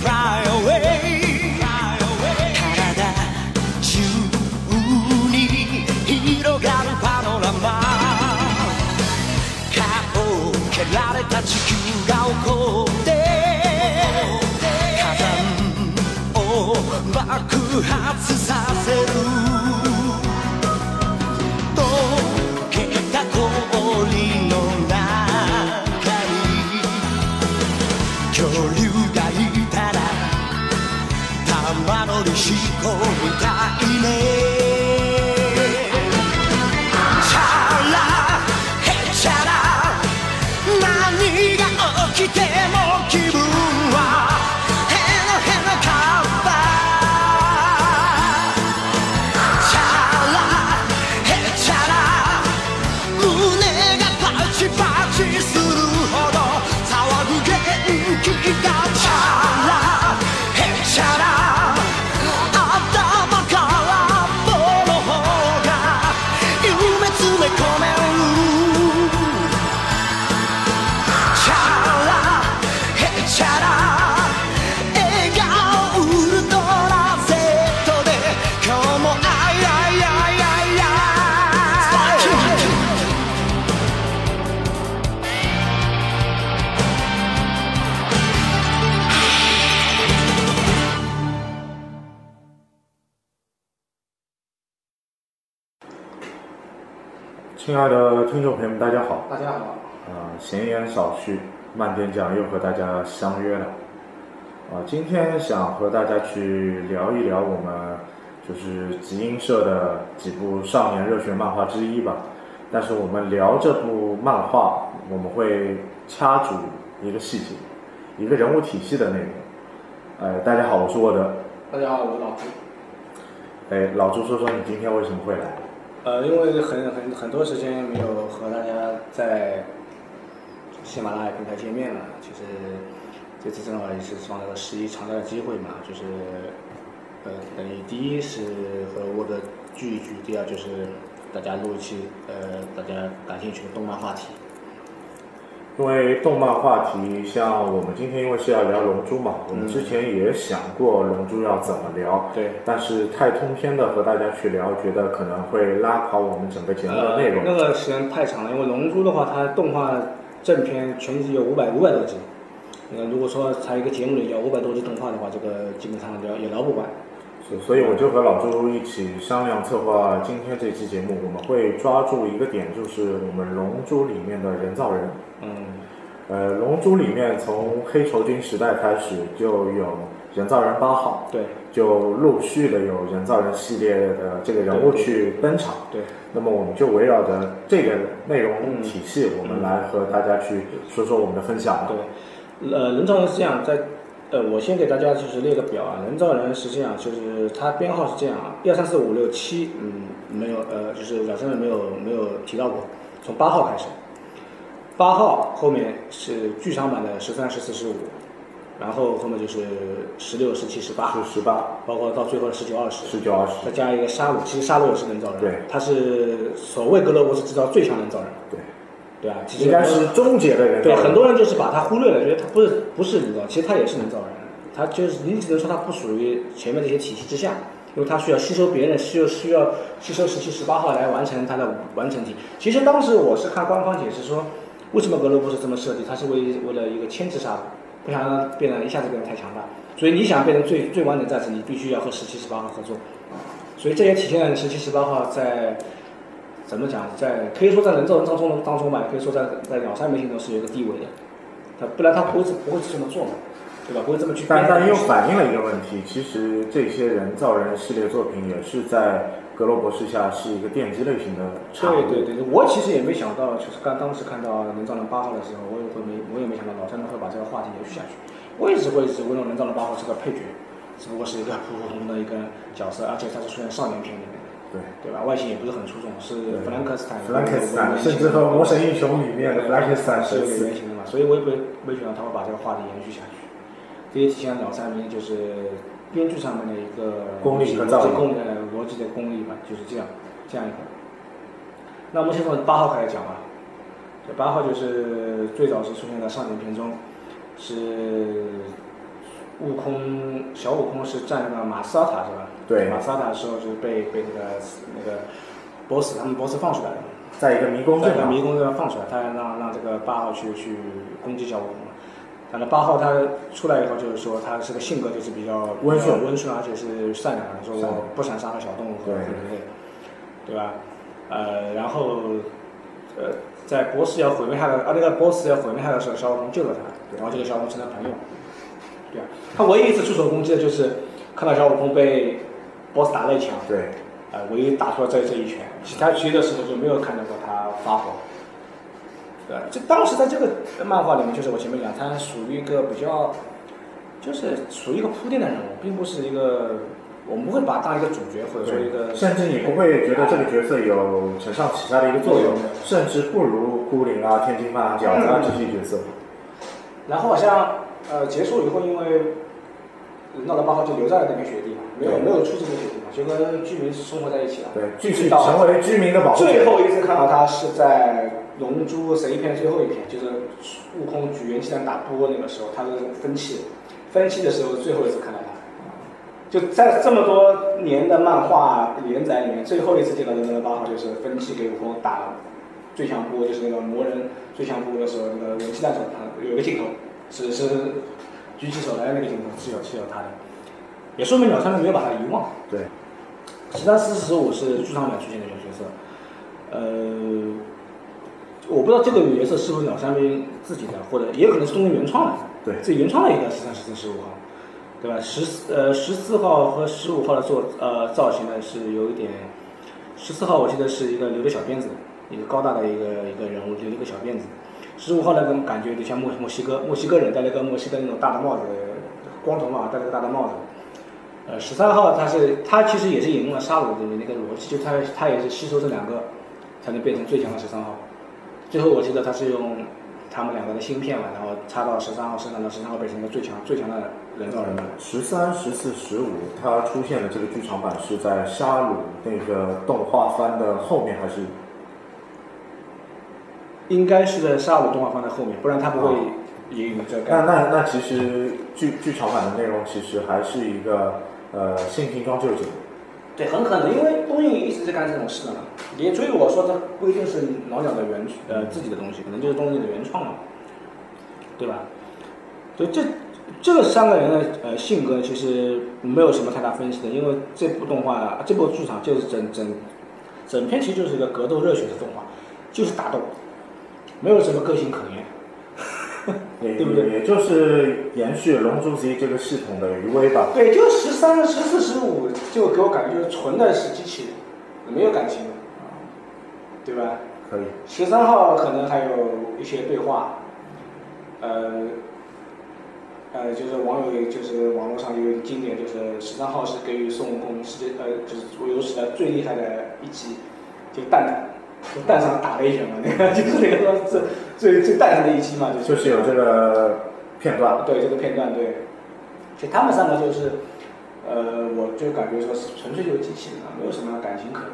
Fly away. 体中に広がるパノラマ顔を蹴られた地球が起こって火山を爆発させる爱的听众朋友们，大家好。大家好，啊、闲言少叙，慢点讲，又和大家相约了。啊、今天想和大家去聊一聊我们就是集英社的几部少年热血漫画之一吧。但是我们聊这部漫画，我们会掐住一个细节，一个人物体系的内容。呃，大家好，我是沃德。大家好，我是老朱。哎，老朱说说你今天为什么会来？呃，因为很很很多时间没有和大家在喜马拉雅平台见面了，其实这次正好也是创造了十一长假的机会嘛，就是呃，等于第一是和沃德聚一聚，第二就是大家录一期呃大家感兴趣的动漫话题。因为动漫话题，像我们今天因为是要聊《龙珠》嘛，我们之前也想过《龙珠》要怎么聊，对但是太通篇的和大家去聊，觉得可能会拉垮我们整个节目的内容。呃、那个时间太长了，因为《龙珠》的话，它动画正片全集有五百五百多集。呃，如果说它一个节目里要五百多集动画的话，这个基本上聊也聊不完。是所以我就和老朱一起商量策划今天这期节目，我们会抓住一个点，就是我们《龙珠》里面的人造人。嗯，呃，《龙珠》里面从黑绸军时代开始就有人造人八号，对就陆续的有人造人系列的这个人物去登场。对，那么我们就围绕着这个内容体系，我们来和大家去说说我们的分享吧。对，呃，人造人是这样，在呃，我先给大家就是列个表啊，人造人实际上就是它编号是这样啊，一二三四五六七，嗯，没有呃，就是老师们没有没有提到过，从八号开始，八号后面是剧场版的十三、十四、十五，然后后面就是十六、十七、十八，是十八、包括到最后的十九、二十，十九、二十，再加一个沙鲁，其实沙鲁也是人造人，对他是所谓格罗博士制造最强人造人，对，对吧？其实应该是终结的人造对，很多人就是把它忽略了，觉得他不是不是人造，其实他也是人造人，他就是你只能说他不属于前面这些体系之下，因为他需要吸收别人，需要需要吸收十七、十八号来完成他的完成体。其实当时我是看官方解释说，为什么格罗布是这么设计，他是为为了一个牵制杀戮，不想让他变得一下子变得太强大，所以你想变成最最完整战士，你必须要和十七、十八号合作，所以这也体现了十七、十八号在。怎么讲，在可以说在人造人当中当中吧，也可以说在在鸟山明心中是有一个地位的，他不然他不会不会这么做嘛，对吧？不会这么去编。但但又反映了一个问题，其实这些人造人系列作品也是在格罗博士下是一个奠基类型的产物。对对对，我其实也没想到，就是刚当时看到人造人八号的时候，我也会没我也没想到老山们会把这个话题延续下去。我一直会只认为人造人八号是个配角，只不过是一个普普通通的一个角色，而且他是出现少年片里面的。对对吧？外形也不是很出众，是弗兰克斯坦。弗兰克斯坦，甚至和《魔神英雄》里面的弗兰克斯坦是有神似点原型的嘛，所以我也没没想到他会把这个话题延续下去。这也体现了老三明就是编剧上面的一个功力和造诣功呃逻辑的功力吧，就是这样这样一个。那我们先从八号开始讲吧。这八号就是最早是出现在少年片中，是悟空小悟空是战那个马斯尔塔是吧？对马斯尔塔的时候就是被被那个那个 boss 他们 boss 放出来了。在一个迷宫在迷宫这边放出来，他让让这个八号去去攻击小悟空。反正八号他出来以后，就是说他是个性格就是比较温顺温顺，而且是善良的，说我不想伤害小动物和人类，对吧？呃，然后呃，在波斯要毁灭他的，啊，那个波斯要毁灭他的时候，小悟空救了他，然后这个小悟空成了朋友。对啊，他唯一一次出手攻击的就是看到小悟空被 boss 打了一枪，对，呃，唯一打出了这这一拳，其他其余的时候就没有看到过他发火。对，这当时在这个漫画里面，就是我前面讲，他属于一个比较，就是属于一个铺垫的人物，并不是一个，我们不会把他当一个主角，或者说一个，甚至你不会觉得这个角色有承上启下的一个作用，甚至不如孤零啊、天津饭啊、饺子啊这些角色。然后好像呃结束以后，因为闹了八号就留在了那片雪地嘛，没有没有出这个雪地嘛，就跟居民生活在一起了。对，继续到成为居民的保护。最后一次看到他是在《龙珠》谁一篇最后一篇，就是悟空举元气弹打波那个时候，他是分气，分气的时候最后一次看到他。就在这么多年的漫画连载里面，最后一次见到的那个八号就是分气给悟空打最强波，就是那个魔人最强波的时候，那个元气弹手他有一个镜头是是举起手来那个镜头是有是有他的，也说明鸟山明没有把他遗忘。对，其他四十五是剧场版出现的一个角色，呃，我不知道这个角色是不是鸟山明自己的，或者也有可能是东映原创的，对。自己原创的一个十三、十四、十五号，对吧？十四呃十四号和十五号的做呃造型呢是有一点，十四号我记得是一个留着小辫子，一个高大的一个一个人物留了一个小辫子，十五号那种感觉有点像墨墨西哥墨西哥人戴了个墨西哥那种大的帽子，光头嘛，戴了个大的帽子。呃，十三号他是他其实也是引用了沙鲁的那个逻辑，就他他也是吸收这两个才能变成最强的十三号。最后我记得他是用他们两个的芯片嘛，然后插到十三号身上，让十三号变成一个最强最强的人造人嘛。十三、十四、十五，它出现的这个剧场版是在沙鲁那个动画番的后面，还是应该是在沙鲁动画放在后面，不然他不会哦引用这个那。那那其实剧剧场版的内容其实还是一个呃性拼装救者，对，很可能因为东映一直在干这种事的嘛，也所以我说它不一定是老鸟的原呃自己的东西，可能就是东映的原创嘛，对吧？所以，这这三个人的呃性格其实没有什么太大分析的，因为这部动画这部剧场就是整整整篇其实就是一个格斗热血的动画，就是打斗，没有什么个性可言。也对不对也就是延续《龙珠 Z》这个系统的余威吧。对，就十三、十四、十五，就给我感觉就是纯的是机器人，没有感情的，对吧？可以，十三号可能还有一些对话，呃，呃，就是网友就是网络上有一个经典，就是十三号是给予孙悟空世界呃就是有史以来最厉害的一击，就蛋蛋，就蛋上打了一拳嘛，那个 就是那个最最最蛋上的一击嘛，就是就是有这个片段。对这个片段对，其实他们三个就是，呃，我就感觉说是纯粹就是机器人啊，没有什么感情可言。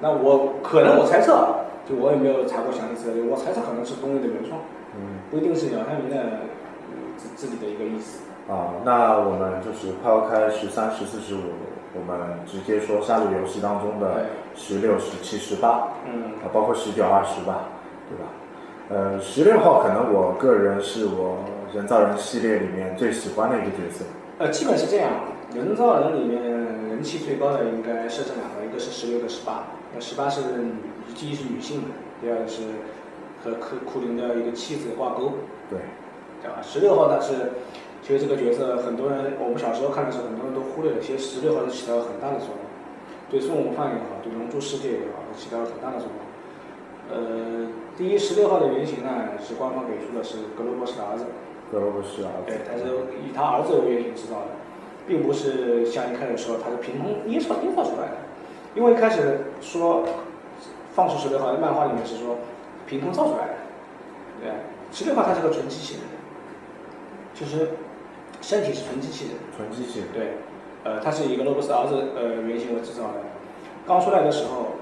那我可能我猜测，啊就我也没有查过详细资料，我猜测可能是东映的原创，嗯不一定是鸟山明的呃自自己的一个意思。啊，那我们就是抛开十三、十四、十五，我们直接说杀戮游戏当中的十六、十七、十八。嗯，啊，包括十九、二十吧，对吧？呃，十六号可能我个人是我人造人系列里面最喜欢的一个角色。呃，基本是这样。人造人里面人气最高的应该是这两个，一个是十六，一个十八。那十八是女，第一是女性的，第二个是和库库林的一个妻子挂钩。对，对吧？十六号呢是，其实这个角色很多人，我们小时候看的时候，很多人都忽略了，其实十六号是起到了很大的作用，对孙悟饭也好，对龙珠世界也好，都起到了很大的作用。呃，第一，十六号的原型呢是官方给出的是格罗博士的儿子，格罗博士儿子对，。他是以他儿子为原型制造的，并不是像一开始说他是凭空捏造捏造出来的，因为一开始说放出十六号，漫画里面是说凭空造出来的，对，十六号他是个纯机器人，就是身体是纯机器人，纯机器人，对，呃，他是以一个罗伯斯儿子呃原型为制造的，刚出来的时候，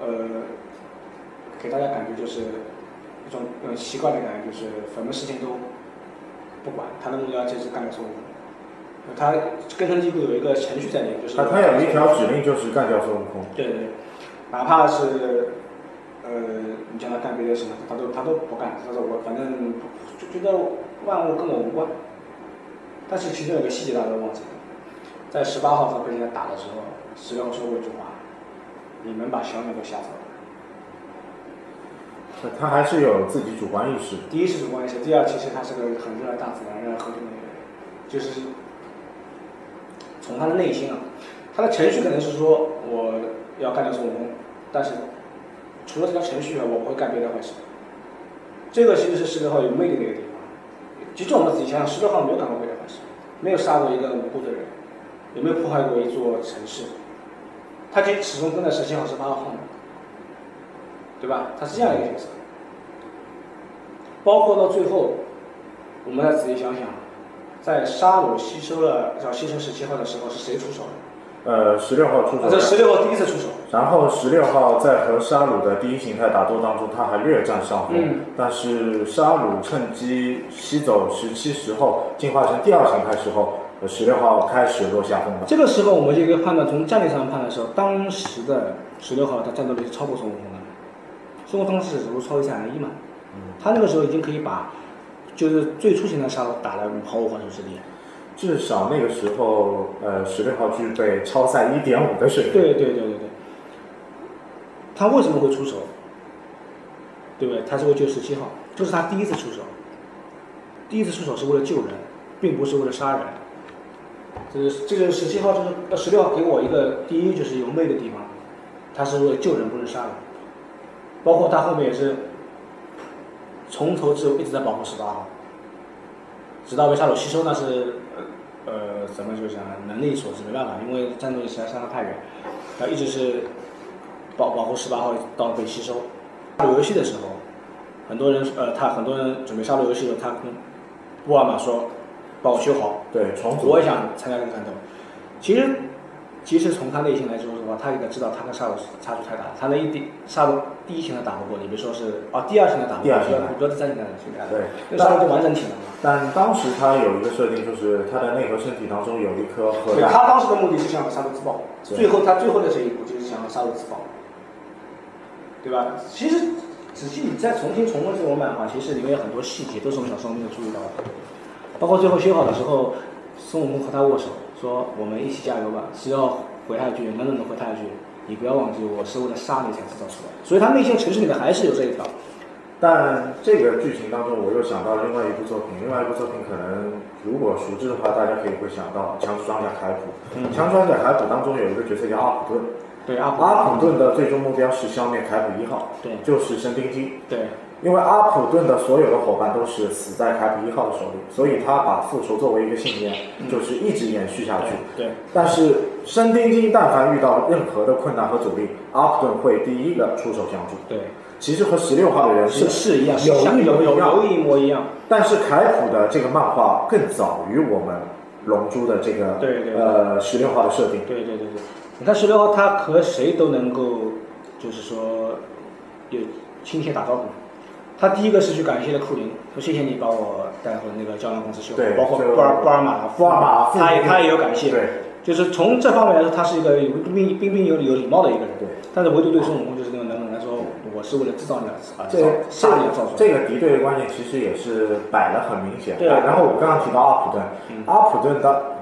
呃，给大家感觉就是一种呃奇怪的感觉，就是什么事情都不管，他的目标就是干掉孙悟空，他根深蒂固有一个程序在里面，就是他他有一条指令就是干掉孙悟空。对对对，哪怕是呃你叫他干别的什么，他都他都不干，他说我反正就觉得万物跟我无关。但是其中有个细节大家都忘记了，在十八号他被人家打的时候，十六号说过一句话：“你们把小鸟都吓走了。”他他还是有自己主观意识。第一是主观意识，第二其实他是个很热爱大自然、热爱和平的一个人，就是从他的内心啊，他的程序可能是说我要干掉孙悟空，但是除了这条程序啊，我不会干别的坏事。这个其实是十六号有魅力的一个地方。其实我们仔细想想，十六号没有干过没有杀过一个无辜的人，也没有破坏过一座城市，他就始终跟在十七号、十八号后面。对吧？他是这样一个角色。包括到最后，我们再仔细想想，在沙鲁吸收了要吸收十七号的时候，是谁出手的？呃，十六号出手啊，这十六号第一次出手。然后十六号在和沙鲁的第一形态打斗当中，他还略占上风，嗯但是沙鲁趁机吸走十七时候，进化成第二形态时候，十六号开始落下风了。这个时候，我们就可以判断，从战力上判的时候，当时的十六号他战斗力是超过孙悟空的。孙悟空当时只不过超越赛亚人一嘛，他那个时候已经可以把，就是最初形态沙鲁打得毫无还手之力。至少那个时候，呃，十六号具备超赛一点五的水平。对对对对对。他为什么会出手？对不对？他是为救十七号，这是他第一次出手。第一次出手是为了救人，并不是为了杀人。这是这个十七号就是呃十六号给我一个第一就是有魅的地方，他是为了救人，不是杀人。包括他后面也是从头至尾一直在保护十八号，直到被杀手吸收那是呃呃怎么就讲能力所致，没办法，因为战斗力实在相差太远，他一直是保保护十八号到被吸收。杀戮游戏的时候，很多人呃他很多人准备杀戮游戏的时候，他跟沃尔玛说帮我修好，对，重组我也想参加这个战斗。其实，其实从他内心来说的话，他应该知道他跟沙鲁差距太大了。他那一第沙鲁第一形态打不过，你别说是啊，第二形态打不过，第二第三形态形态对那沙鲁就完整体了嘛。但当时他有一个设定，就是他的内核身体当中有一颗核对，弹。他当时的目的是想让沙鲁自爆，最后他最后的这一步就是想让沙鲁自爆，对吧？其实仔细你再重新重温这种漫画，其实里面有很多细节都是我们小时候没有注意到的，包括最后修好的时候，孙悟空和他握手，说我们一起加油吧，只要回他一句，冷冷的回他一句，你不要忘记我是为了杀你才制造出来的，所以他内心城市里面还是有这一条。但这个剧情当中，我又想到了另外一部作品，另外一部作品可能如果熟知的话，大家可以会想到《强制装甲凯普》。嗯强制装甲凯普》当中有一个角色叫阿普顿，对阿阿普顿的最终目标是消灭凯普一号，对就是生丁基。对因为阿普顿的所有的伙伴都是死在凯普一号的手里，所以他把复仇作为一个信念，就是一直延续下去。对但是生丁基但凡遇到任何的困难和阻力，阿普顿会第一个出手相助。对，其实和十六号的人是是一样，是有像有有一模一样有一模一样。但是凯普的这个漫画更早于我们龙珠的这个对对呃十六号的设定。对对对对，你看十六号他和谁都能够，就是说有亲切打招呼。他第一个是去感谢了库林，说谢谢你把我带回那个胶囊公司修好对，包括就布尔布尔玛布尔玛父母他也他也有感谢。对就是从这方面来说，他是一个有彬彬彬彬有有礼貌的一个人。对。但是唯独对孙悟空就是那种冷冷来说，我是为了制造你而啊，这杀你而造出来。这个敌对的观念其实也是摆的很明显。对然后我刚刚提到阿普顿，嗯阿普顿的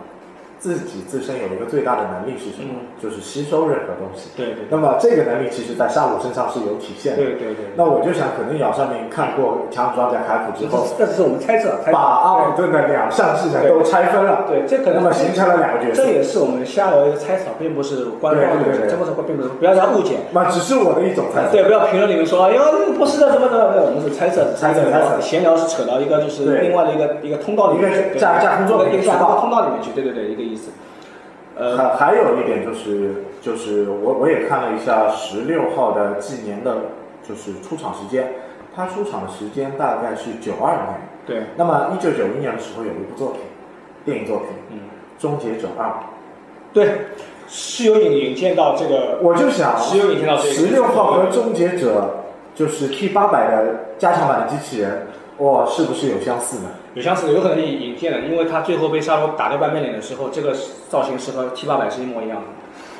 自己自身有一个最大的能力是什么？嗯就是吸收任何东西。对对那么这个能力其实在沙鲁身上是有体现的。对对对。那我就想，可能姚少明看过《强子装甲凯普》之后，这只是我们猜测，猜测把阿尔顿的两项技能都拆分了。对，这可能那么形成了两个角色这也是我们瞎聊一个猜测，并不是官方的这不是并不是，不要大家误解。那只是我的一种猜测。对，不要评论里面说，哎呦，这个不是的，怎么怎么，没有，我们是猜测，猜测猜测闲聊是扯到一个就是另外的一个一个通道里面去，一个对架架空作的一个通道里面去，对对对，一个意思。呃，还还有一点就是，就是我我也看了一下十六号的纪年的，就是出场时间，他出场的时间大概是九二年。对，那么一九九一年的时候有一部作品，电影作品嗯，《终结者二》，对，是有引引荐到这个，我就想，是有引荐到这个十六号和终结者就是 T 八百的加强版的机器人，哇，是不是有相似呢？有相似的，有可能引引荐的，因为他最后被沙罗打掉半边脸的时候，这个造型是和 T 八百是一模一样的。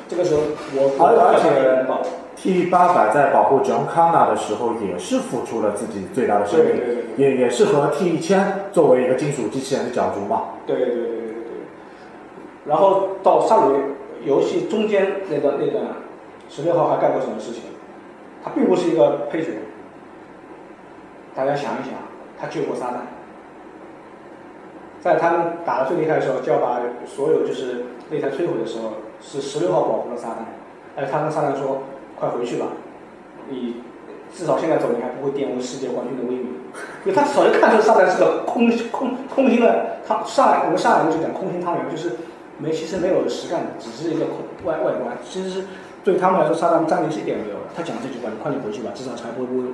这个时候我我而而且且 T 八百在保护 John Connor 的时候，也是付出了自己最大的生命，也也是和 T 一千作为一个金属机器人的角逐嘛。对对对对对对。然后到沙鲁游戏中间那段那段，十六号还干过什么事情？他并不是一个配角。大家想一想，他救过撒旦，在他们打的最厉害的时候，就要把所有就是擂台摧毁的时候，是十六号保护了撒旦。哎，他跟撒旦说：“快回去吧，你至少现在走，你还不会玷污世界冠军的威名。”因为他早就看出撒旦是个空空空心的，他上来我们上来就讲空心汤圆，就是没其实没有实干的，只是一个空外外观。其实是对他们来说，撒旦战力是一点没有的。他讲这句话：“你快点回去吧，至少才不会污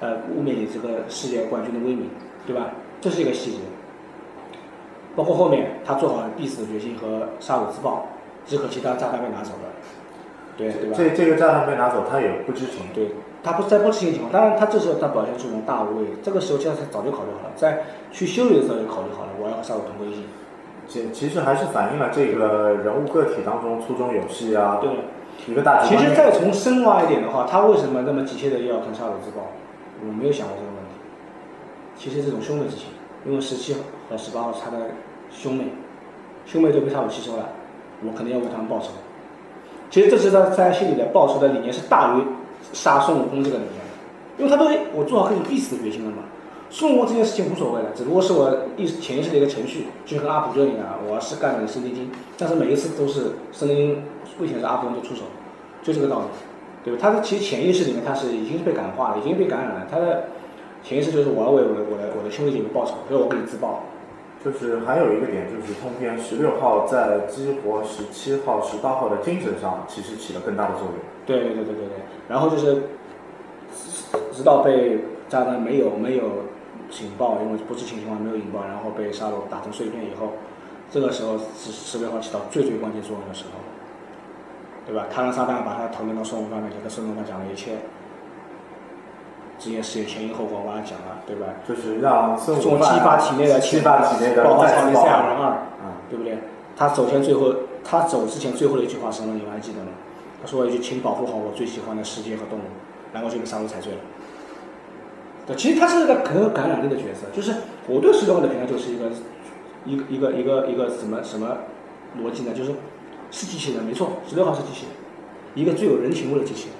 呃污蔑你这个世界冠军的威名，对吧？”这是一个细节。包括后面他做好了必死的决心和杀戮自爆，只可惜他炸弹被拿走了，对对吧？这这个炸弹被拿走，他也不知情。对，他不在不知情情况，当然他这时候他表现出一种大无畏，这个时候其实他早就考虑好了，在去修理的时候就考虑好了，我要和杀戮同归于尽。其其实还是反映了这个人物个体当中粗中有细啊，对，一个大局其实。再从深挖一点的话，他为什么那么急切的要跟杀戮自爆？我没有想过这个问题。其实这种兄妹之情，因为十七号和十八号是他的兄妹，兄妹都被杀戮吸收了，我肯定要为他们报仇。其实这是他在心里的报仇的理念是大于杀孙悟空这个理念的，因为他都我做好跟你必死的决心了嘛。孙悟空这件事情无所谓了，只不过是我意识潜意识的一个程序，就跟阿普顿一样，我是干了森林精，但是每一次都是森林精危险时阿普顿就出手，就这个道理，对吧？他的其实潜意识里面他是已经是被感化了，已经被感染了，他的潜意识就是我要为我的我的我的兄弟姐妹报仇，所以我给你自爆。就是还有一个点，就是通篇十六号在激活十七号、十八号的精神上，其实起了更大的作用。对对对对对对，然后就是直到被炸弹没有没有引爆，因为不知情情况没有引爆，然后被沙罗打成碎片以后，这个时候是十六号起到最最关键作用的时候，对吧？他让撒旦把他投扔到孙悟饭面前，跟孙悟饭讲了一切，这件事情前因后果我把他讲了，对吧？就是让孙悟饭激发体内的激发体内的爆发再次爆超级赛亚人。二，嗯，对不对？他走前最后，他走之前最后的一句话是什么？你们还记得吗？他说了一句：“请保护好我最喜欢的世界和动物。”然后就被杀戮踩碎了。对，其实他是一个很有感染力的角色，就是我对十六号的评价就是一个一个一个一个一个什么什么逻辑呢？就是是机器人，没错，十六号是机器人，一个最有人情味的机器人。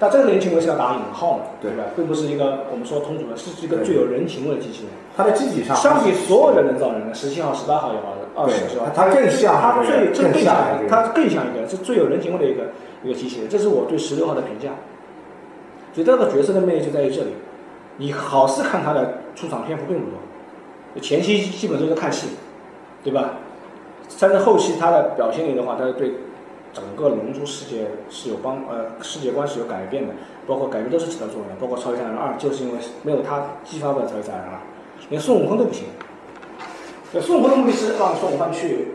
但这个人情味是要打引号的，对吧？并不是一个我们说通俗的，是一个最有人情味的机器人。它的机体上相比所有的人造人呢，十七号、十八号也好，二十是吧？它更像它最这更更像它更像一个，是最有人情味的一个一个机器人。这是我对十六号的评价。所以这个角色的魅力就在于这里，你好似看他的出场篇幅并不多，前期基本都是看戏，对吧？但是后期他的表现力的话，他是对整个龙珠世界是有帮呃世界观是有改变的，包括改变都是起到作用的，包括超级赛亚人二就是因为没有他激发不了超级赛亚人二，连孙悟空都不行。对，孙悟空的目的是让孙悟空去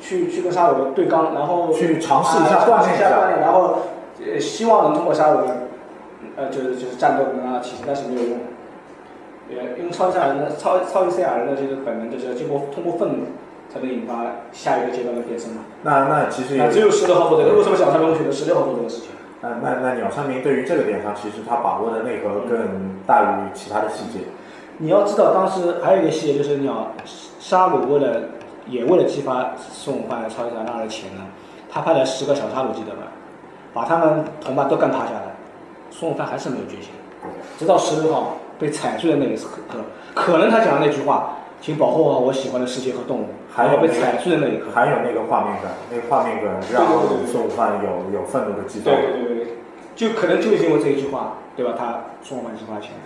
去去跟沙鲁对刚，然后去尝试一下锻炼一下锻炼，然后呃希望能通过沙鲁呃就是就是战斗能让他提升，但是没有用。也，因为超级赛亚人的超超级赛亚人的这个本能就是要经过通过愤怒才能引发下一个阶段的变身嘛。那那其实也那只有十六号做这个，为什么小三龙选择十六号做这个事情？那那那鸟山明对于这个点上，其实他把握的内核更大于其他的细节。你要知道，当时还有一个细节就是鸟沙鲁为了也为了激发孙悟饭的超级赛亚人二的潜能，他派了十个小沙鲁，记得吧？把他们同伴都干趴下了，孙悟饭还是没有觉醒，直到十六号被踩碎的那一刻，可能他讲的那句话，请保护好我喜欢的世界和动物，还有被踩碎的那一刻。还有那个画面感，那个画面感让对对对对孙悟饭有有愤怒的激动。对对对对对，就可能就是因为这一句话，对吧？他孙悟饭激发起来，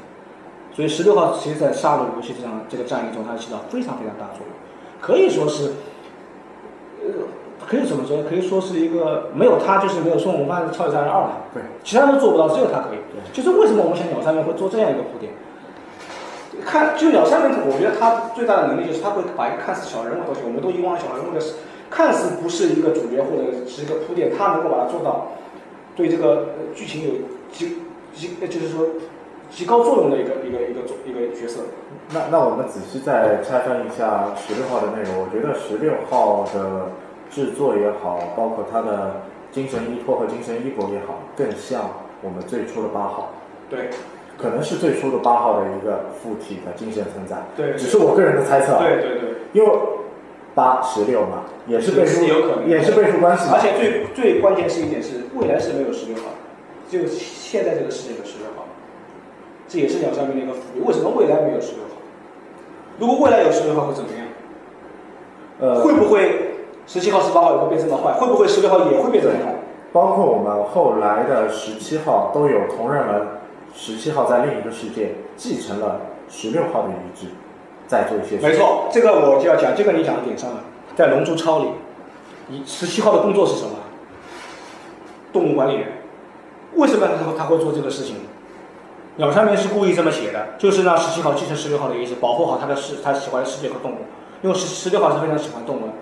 所以十六号其实在杀戮游戏这场这个战役中，它起到非常非常大的作用，可以说是，呃，可以怎么说？可以说是一个没有他就是没有孙悟饭超级赛亚人二了，对，其他人都做不到，只有他可以。就是为什么我们想鸟山明会做这样一个铺垫？看，就鸟山明，我觉得他最大的能力就是他会把一个看似小人物的东西，我们都遗忘了小人物的，看似不是一个主角或者是一个铺垫，他能够把它做到对这个呃剧情有极极，呃就是说极高作用的一个一个一个一个角色。那那我们仔细再拆分一下十六号的内容，我觉得十六号的制作也好，包括他的精神依托和精神依托也好，更像我们最初的八号，对可能是最初的八号的一个附体的精神存在。对只是我个人的猜测啊。对对对，因为八十六嘛，也是倍数，有可能也是倍数关系。而且最最关键是一点是，未来是没有十六号的，只有现在这个世界的十六号，这也是鸟山明的一个伏笔。为什么未来没有十六号？如果未来有十六号会怎么样？呃，会不会十七号、十八号也会变这么坏？会不会十六号也会变这么坏？包括我们后来的十七号都有同人文，十七号在另一个世界继承了十六号的遗志，在做一些事没错，这个我就要讲，这个你讲的点上了。在《龙珠超》里，你十七号的工作是什么？动物管理员。为什么他他会做这个事情？鸟山明是故意这么写的，就是让十七号继承十六号的遗志，保护好他的世他喜欢的世界和动物。因为十十六号是非常喜欢动物的，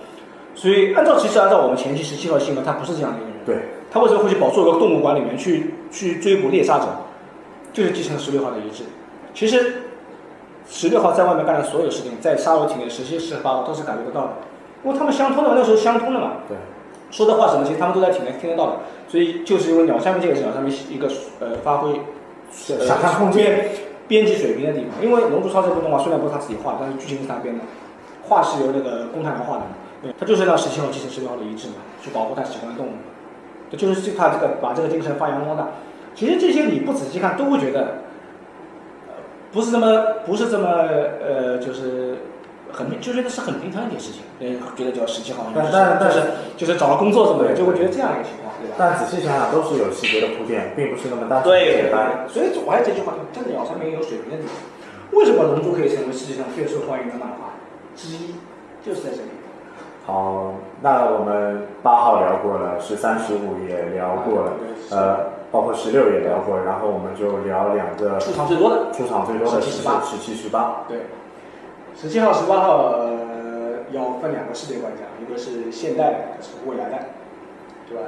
所以按照其实按照我们前期十七号性格，他不是这样的一个人。对，他为什么会去保做一个动物管理员去去追捕猎杀者？就是继承十六号的遗志。其实十六号在外面干的所有事情，在沙罗体内十七、十八号都是感觉得到的，因为他们相通的，那时候相通的嘛。对，说的话什么，其实他们都在体内听得到的。所以就是因为鸟山明这个是鸟山明一个呃发挥是想象空间。编辑水平的地方。因为《龙珠超》这部动画虽然不是他自己画的，但是剧情是他编的，画是由那个宫太郎画的嘛。对，他就是让十七号继承十六号的遗志嘛，去保护他喜欢的动物。这就是最怕这个把这个精神发扬光大。其实这些你不仔细看都会觉得，呃，不是这么不是这么呃，就是很平就觉得是很平常一件事情。人觉得叫十七号，但但但是就是找了工作什么的，就会觉得这样一个情况，对吧？但仔细想想，都是有细节的铺垫，并不是那么单纯对简单。所以我还这句话，真的鸟上面有水平的地方。为什么《龙珠》可以成为世界上最受欢迎的漫画之一？就是在这里。好，那我们八号聊过了，十三、十五也聊过了，呃，包括十六也聊过，然后我们就聊两个出场最多的，出场最多的17十18十七、十八。对，十七号、十八号呃要分两个世界观讲，一个是现代的，一个是未来的，对吧？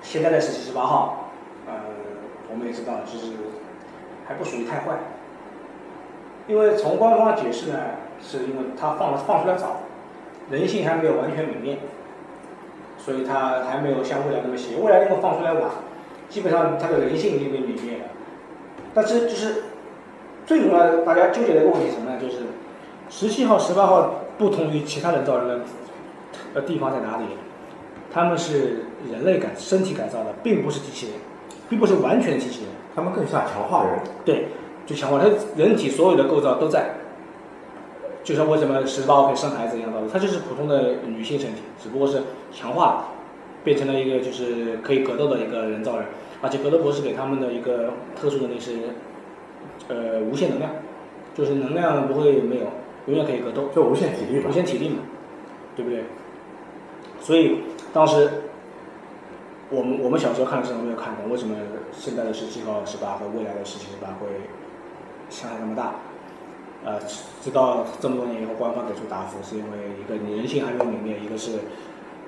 现在的十七、十八号，呃，我们也知道，就是还不属于太坏，因为从官方的解释呢，是因为它放放出来早，人性还没有完全泯灭，所以它还没有像未来那么邪。未来那个放出来晚，基本上它的人性已经被泯灭了。但是就是最重要的，大家纠结的一个问题是什么呢？就是十七号、十八号不同于其他人造人的呃地方在哪里？他们是人类改身体改造的，并不是机器人，并不是完全机器人。他们更像强化人。对，就强化他人体所有的构造都在，就像为什么十八号可以生孩子一样道理，它就是普通的女性身体，只不过是强化了，变成了一个就是可以格斗的一个人造人，而且格斗博士给他们的一个特殊能力是，呃，无限能量，就是能量不会没有，永远可以格斗。就无限体力吧无。限体力嘛，对不对？所以当时我们我们小时候看的时候没有看懂，为什么现在的十七号、十八和未来的十七、十八会伤害那么大？呃，直到这么多年以后，官方给出答复，是因为一个你人性还没有泯灭，一个是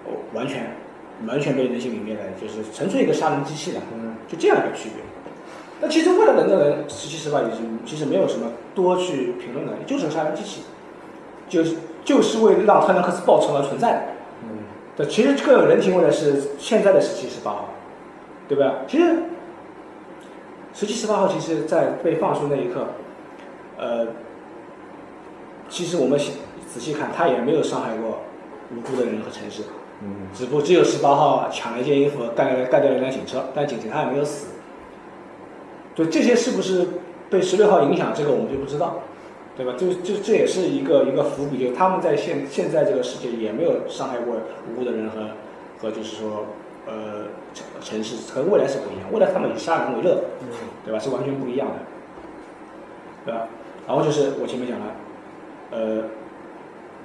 哦完全完全被人性泯灭的，就是纯粹一个杀人机器人，嗯，就这样一个区别。那其实为了人的人十七十八已经其实没有什么多去评论的，就是个杀人机器，就是就是为了让特兰克斯报仇而存在的。嗯，对，其实更有人情味的是现在的十七、十八号，对吧？其实十七、十八号，其实在被放出那一刻，呃，其实我们仔细看，他也没有伤害过无辜的人和城市，嗯，只不过只有十八号抢了一件衣服，干了干掉了一辆警车，但警察他也没有死。就，这些是不是被十六号影响，这个我们就不知道，对吧？就就这也是一个一个伏笔，就他们在现现在这个世界也没有伤害过无辜的人和和就是说呃城城市和未来是不一样，未来他们以杀人为乐，对吧？是完全不一样的，对吧？然后就是我前面讲了，呃，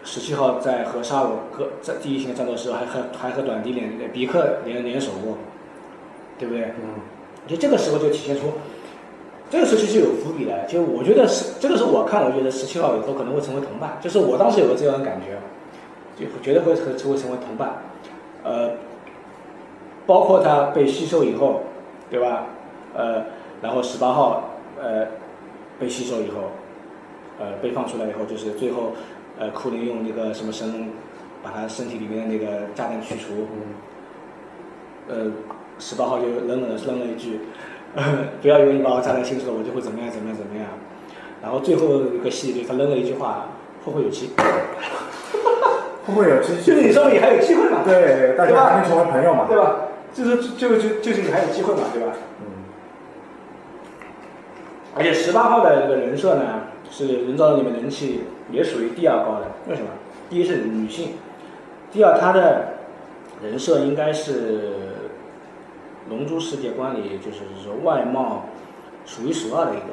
十七号在和沙鲁各在第一线战斗的时候，还和还和短笛联比克联联手过，对不对？嗯，就这个时候就体现出，这个时候其实有伏笔的。就我觉得是这个时候我看，我觉得十七号以后可能会成为同伴，就是我当时有个这样的感觉，就觉得会会会成为同伴，呃，包括他被吸收以后，对吧？呃，然后十八号呃被吸收以后，呃被放出来以后，就是最后呃库林用那个什么神把他身体里面的那个炸弹去除，呃十八号就冷冷的扔了一句，不要以为你把我炸弹清除了，我就会怎么样怎么样怎么样。然后最后一个戏就是他扔了一句话，后会有期，会不会有期 就是你说你还有机会嘛，对，大家还能成为朋友嘛？对吧？就是就就就是你还有机会嘛，对吧？嗯，而且十八号的这个人设呢，是人造人里面人气也属于第二高的。为什么？第一是女性，第二她的人设应该是龙珠世界观里就是说外貌数一数二的一个，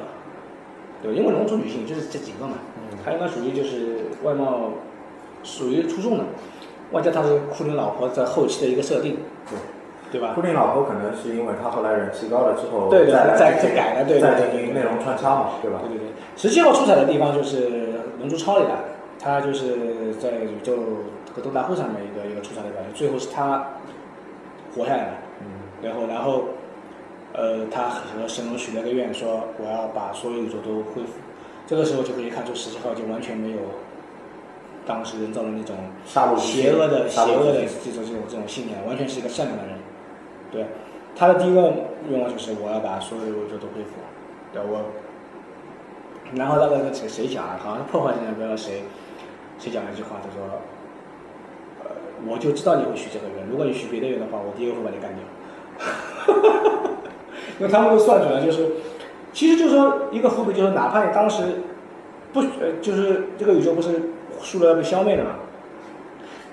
对，因为龙珠女性就是这几个嘛，她应该属于就是外貌属于出众的，外加她是库林老婆在后期的一个设定，对。对吧？固定老婆可能是因为他后来人气高了之后，对对再来再再改了对对再进行内容穿插嘛，对吧？对对对，十七号出彩的地方就是《龙珠超》里的，他就是在宇宙格斗大会上面一个一个出彩的表现，最后是他活下来了，嗯，然后然后，呃，他和神龙许了个愿，说我要把所有宇宙都恢复，这个时候就可以看出十七号就完全没有当时人造的那种邪恶的邪恶的这种这种这种信念，完全是一个善良的人。对，他的第一个愿望就是我要把所有的宇宙都恢复。对我，然后那个谁谁讲啊？好像是破坏性不知道谁谁讲了一句话，他说，呃，我就知道你会许这个愿，如果你许别的愿的话，我第一个会把你干掉。因为他们都算准了，就是，其实就是说一个伏笔，就是哪怕你当时不呃，就是这个宇宙不是输了被消灭的嘛。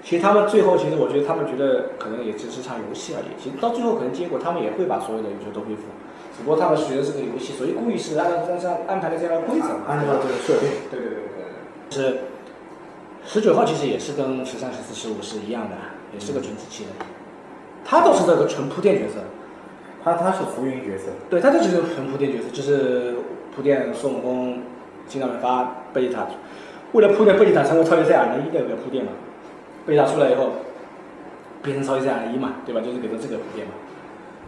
其实他们最后，其实我觉得他们觉得可能也只是场游戏而已。其实到最后可能结果他们也会把所有的宇宙都恢复，只不过他们学的是个游戏，所以故意是按照这样安排的这样的规则嘛。按照这个设定，对对对对对。是十九号其实也是跟十三、十四、十五是一样的，也是个纯子期的。他倒是这个纯铺垫角色，他他是浮云角色，对他这就是纯铺垫角色，就是铺垫孙悟空、金刚美发、贝吉塔，为了铺垫贝吉塔成为超级赛亚人一个一个铺垫嘛。贝吉塔出来以后变成超级赛亚人一嘛，对吧？就是给他这个铺垫嘛。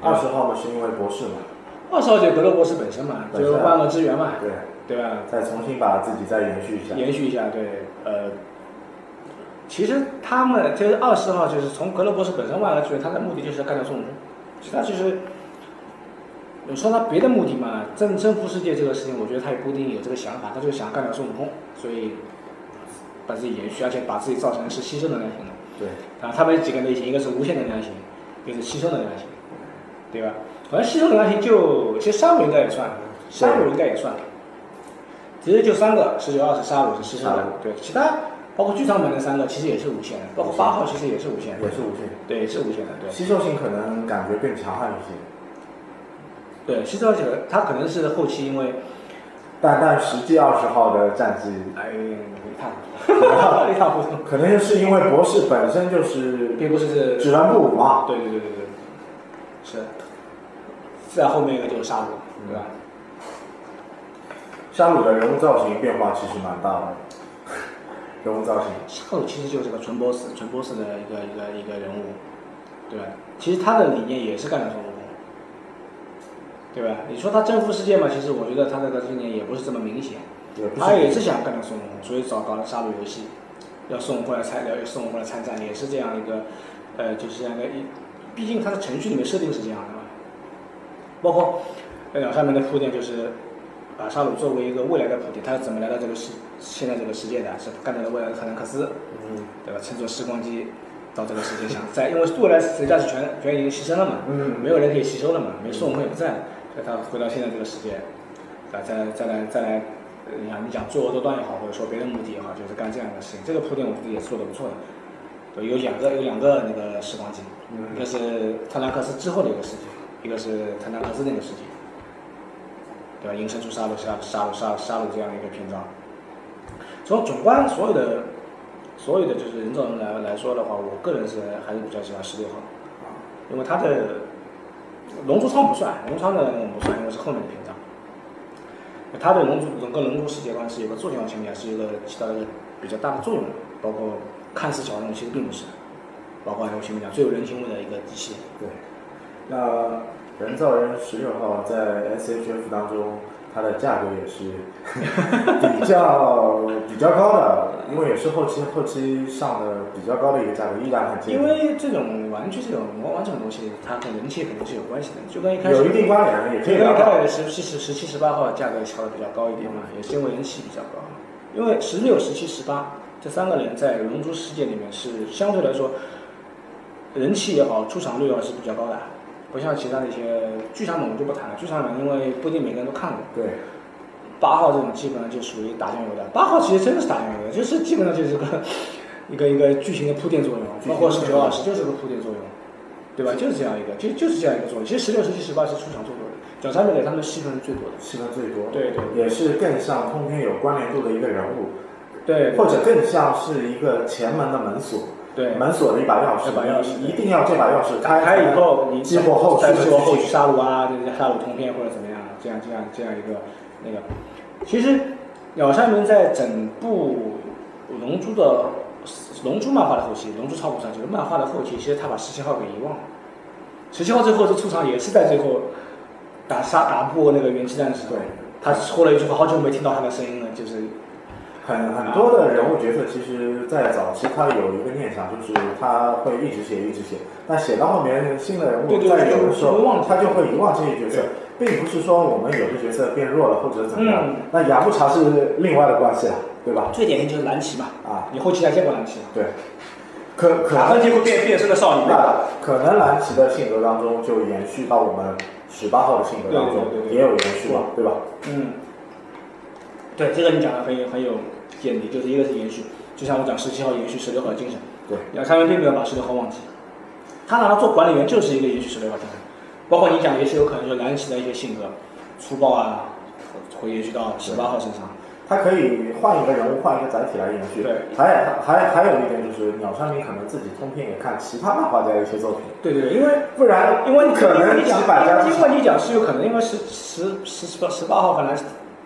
二十号嘛是因为博士嘛，二十号就格罗博士本身嘛，就万恶之源嘛，对，对吧？再重新把自己再延续一下，延续一下，对，呃，其实他们就是二十号，就是从格罗博士本身万恶之源，他的目的就是要干掉孙悟空，其他其实你说他别的目的嘛，征征服世界这个事情，我觉得他也不一定有这个想法，他就是想干掉孙悟空，所以把自己延续，而且把自己造成是吸收能量型的。对，啊，他们有几个类型，一个是无限能量型，一个是吸收能量型，对吧？好像吸收能量型就其实沙鲁应该也算，沙鲁应该也算，其实就三个，十九、二十、沙鲁是吸收的对，其他包括剧场版的三个其实也是无限的，包括八号其实也是无限的，也是无限，对，是无限的，对，吸收性可能感觉更强悍一些，对，吸收这个他可能是后期因为，但但实际二十号的战绩，哎，一塌糊涂，一塌糊涂，可能就是因为博士本身就是并不是是只能不武嘛，对对对对对，是，再后面一个就是沙鲁，对吧？沙鲁的人物造型变化其实蛮大的，人物造型，沙鲁其实就是个纯 boss 纯 boss 的一个一个一个人物，对吧？其实他的理念也是干掉孙悟空，对吧？你说他征服世界嘛，其实我觉得他这个理念也不是这么明显，他也是想干掉孙悟空，所以找搞了杀戮游戏，要孙悟空来参，要孙悟空来参战，也是这样一个，呃，就是这样一个一，毕竟它的程序里面设定是这样的嘛，包括呃上面的铺垫就是，把沙鲁作为一个未来的铺垫，他是怎么来到这个世现在这个世界的？是干掉了未来的特兰克斯，嗯对吧？乘坐时光机到这个世界上，在因为未来谁家是全全已经牺牲了嘛，嗯没有人可以吸收了嘛，没孙悟空也不在了，所以他回到现在这个世界，啊，再再来再来，呃你讲你讲做恶多端也好，或者说别的目的也好，就是干这样的事情，这个铺垫我觉得也是做的不错的。对，有两个有两个那个时光机，一个是特兰克斯之后的一个世界，一个是特兰克斯那个世界，对吧？引申出杀戮杀杀戮杀杀戮这样一个篇章。从总观所有的所有的就是人造人来来说的话，我个人是还是比较喜欢十六号，因为它的龙珠仓不算，龙珠仓的不算，因为是后面的篇章。它对龙族整个龙族世界观是有个作用层面，是一个起到一个比较大的作用，包括看似小众，其实并不是。包括我前面讲最有人情味的一个机器，对，那人造人十六号在 S H F 当中，它的价格也是比较比较高的，因为也是后期后期上的比较高的一个价格，依然很坚因。为这种玩具这种魔玩这种东西，它跟人气肯定是有关系的，就跟一开始有一定关联，也可以因为聊到。开始十七、十十七、十八号价格调的比较高一点嘛，也是因为人气比较高。因为十六、十七、十八这三个人在龙珠世界里面是相对来说人气也好，出场率也好是比较高的，不像其他的一些剧场版我就不谈了，剧场版因为不一定每个人都看过。对，八号这种基本上就属于打酱油的，八号其实真的是打酱油的，就是基本上就是个一个一个剧情的铺垫作用，包括十九号十就是个铺垫作用，对吧？就是这样一个，就就是这样一个作用。其实十六、十七、十八是出场最多的，角三美给他们戏份是最多的。戏份最多，对对也是更像通篇有关联度的一个人物，对，或者更像是一个前门的门锁，对门锁的一把钥匙，一把钥匙一定要这把钥匙打开以后，你激活后续再激活后续。杀戮啊，这杀戮通篇或者怎么样，这样这样这样一个那个。其实鸟山明在整部《龙珠》的《龙珠》漫画的后期，《龙珠超古传》这个漫画的后期，其实他把十七号给遗忘了。十七号最后这出场也是在最后打杀打不过那个元气弹的时他说了一句话，好久没听到他的声音了，就是很很多的人物角色，其实，在早期他有一个念想，就是他会一直写，一直写，但写到后面新的人物在有的时候他就会遗忘这些角色，并不是说我们有的角色变弱了或者怎么样嗯，那雅木茶是另外的关系了，对吧？最典型就是蓝旗嘛，啊，你后期还见过蓝旗吗？对，可可打能分结果变变身的少女，那可能蓝旗的性格当中就延续到我们十八号的性格当中对对对对。也有延续嘛，对吧？嗯，对，这个你讲的很有很有见地，就是一个是延续，就像我讲十七号延续十六号的精神，对，两三人并没有把十六号忘记，他拿他做管理员就是一个延续十六号精神，包括你讲也是有可能就是蓝旗的一些性格粗暴啊，会延续到十八号身上，他可以换一个人物，换一个载体来延续。对。还还还有一点就是，鸟山明可能自己通篇也看其他漫画家的一些作品，对对对，因为不然因为你可能几因为你讲，是有可能，因为十十十十八十八号和蓝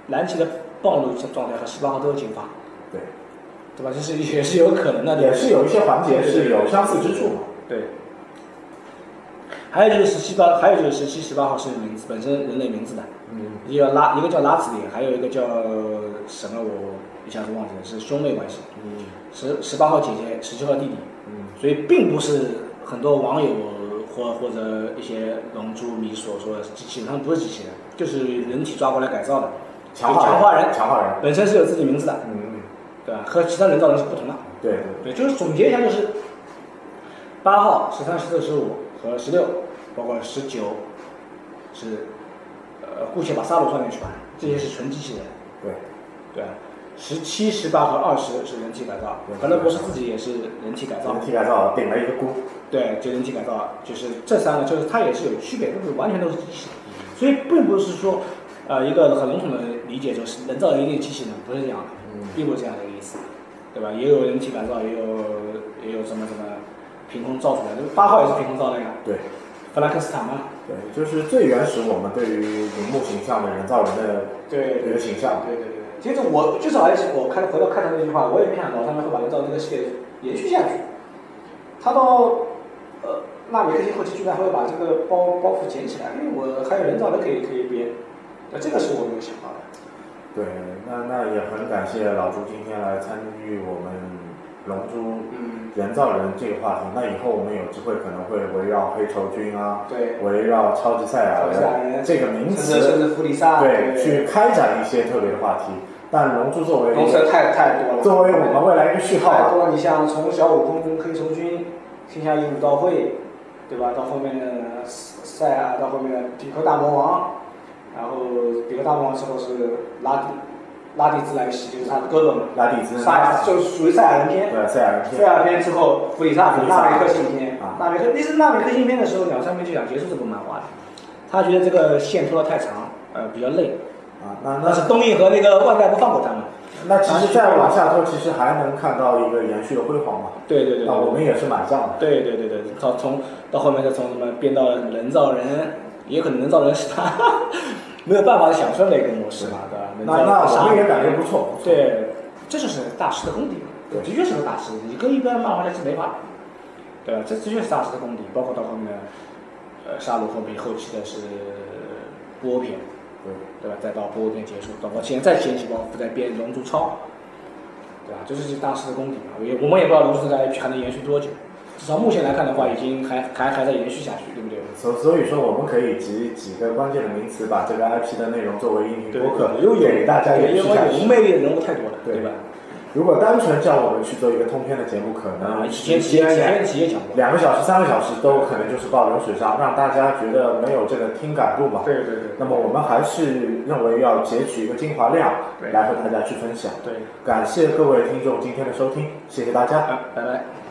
蓝旗的暴露状态和十八号都有进化，对，对吧？这是也是有可能的，也是有一些环节是有相似之处嘛。对。还有就是十七八，还有就是十七十八号是名字本身人类名字的，嗯，一个拉一个叫拉子脸，还有一个叫什么我一下子忘记了，是兄妹关系。嗯。十十八号姐姐，十七号弟弟，嗯，所以并不是很多网友或或者一些龙珠迷所说的机器人，他们不是机器人，就是人体抓过来改造的，强化人，强化人。本身是有自己名字的，嗯嗯，对吧？和其他人造人是不同的。对对，对就是总结一下，就是八号、十三、十四、十五和十六，包括十九，是呃，姑且把沙鲁算进去吧，这些是纯机器人，对对？十七、十八和二十是人体改造人体，可能博士自己也是人体改造人，体改造顶了一个箍。对，就人体改造，就是这三个，就是它也是有区别，不是完全都是机器人，所以并不是说，呃，一个很笼统的理解就是人造人一定机器人，不是这样的，嗯并不是这样的一个意思，对吧？也有人体改造，也有也有什么什么凭空造出来的，八号也是凭空造的呀，对弗兰克斯坦嘛，对，就是最原始我们对于荧幕形象的人造人的对一个形象。对对对。其实我至少还是我看回到看他那句话，我也没想到他们会把人造这个系列延续下去。他到呃纳米克星后期居然还会把这个包包袱捡起来，因为我还有人造人可以可以编，那这个是我没有想到的。对，那那也很感谢老朱今天来参与我们龙珠嗯，人造人这个话题。那以后我们有机会可能会围绕黑绸军啊，对，围绕超级赛亚人人这个名甚至甚词，至弗里萨，对，去开展一些特别的话题。但龙珠作为公司太太多了，作为我们未来一个序号，太多，你像从小悟空、黑绸军、天下一武道会，对吧？到后面的赛亚，到后面的比克大魔王，然后比克大魔王之后是拉蒂拉蒂兹莱西，就是他的哥哥嘛，拉蒂兹，赛就属于赛亚人篇。对赛亚人赛篇，亚篇之后，弗里萨纳美克星篇啊，纳美克那是纳美克星篇的时候，两三篇就想结束这部漫画的，他觉得这个线拖得太长，呃，比较累。啊，那那是东映和那个万代不放过他们。那其实再往下拖，其实还能看到一个延续的辉煌嘛。对对对对。那我们也是满账的。对对对对，到从到后面再从什么变到人造人，也可能能造人是他 没有办法想象的一个模式嘛，对吧？那那我们也感觉不错。对，这就是大师的功底，对的确是个大师，你跟一般漫画家是没法比，对吧？这的确是大师的功底，包括到后面，呃，杀戮后面后期的是波片，对，对吧？再到波片结束，包括现在剪辑包袱，再编龙珠超，对吧？这就是大师的功底嘛。也我们也不知道龙珠这个 IP 还能延续多久，至少目前来看的话，已经还还还在延续下去，对不对？所所以说，我们可以集几个关键的名词，把这个 IP 的内容作为音频播客，又有给大家延因续下去。为有魅力的人物太多了，对对吧？如果单纯叫我们去做一个通篇的节目，可啊，能以前时企业间企业企业讲，两个小时、三个小时都可能就是报流水账，让大家觉得没有这个听感度嘛。对对对那么我们还是认为要截取一个精华量对来和大家去分享。对，感谢各位听众今天的收听，谢谢大家。啊，拜拜。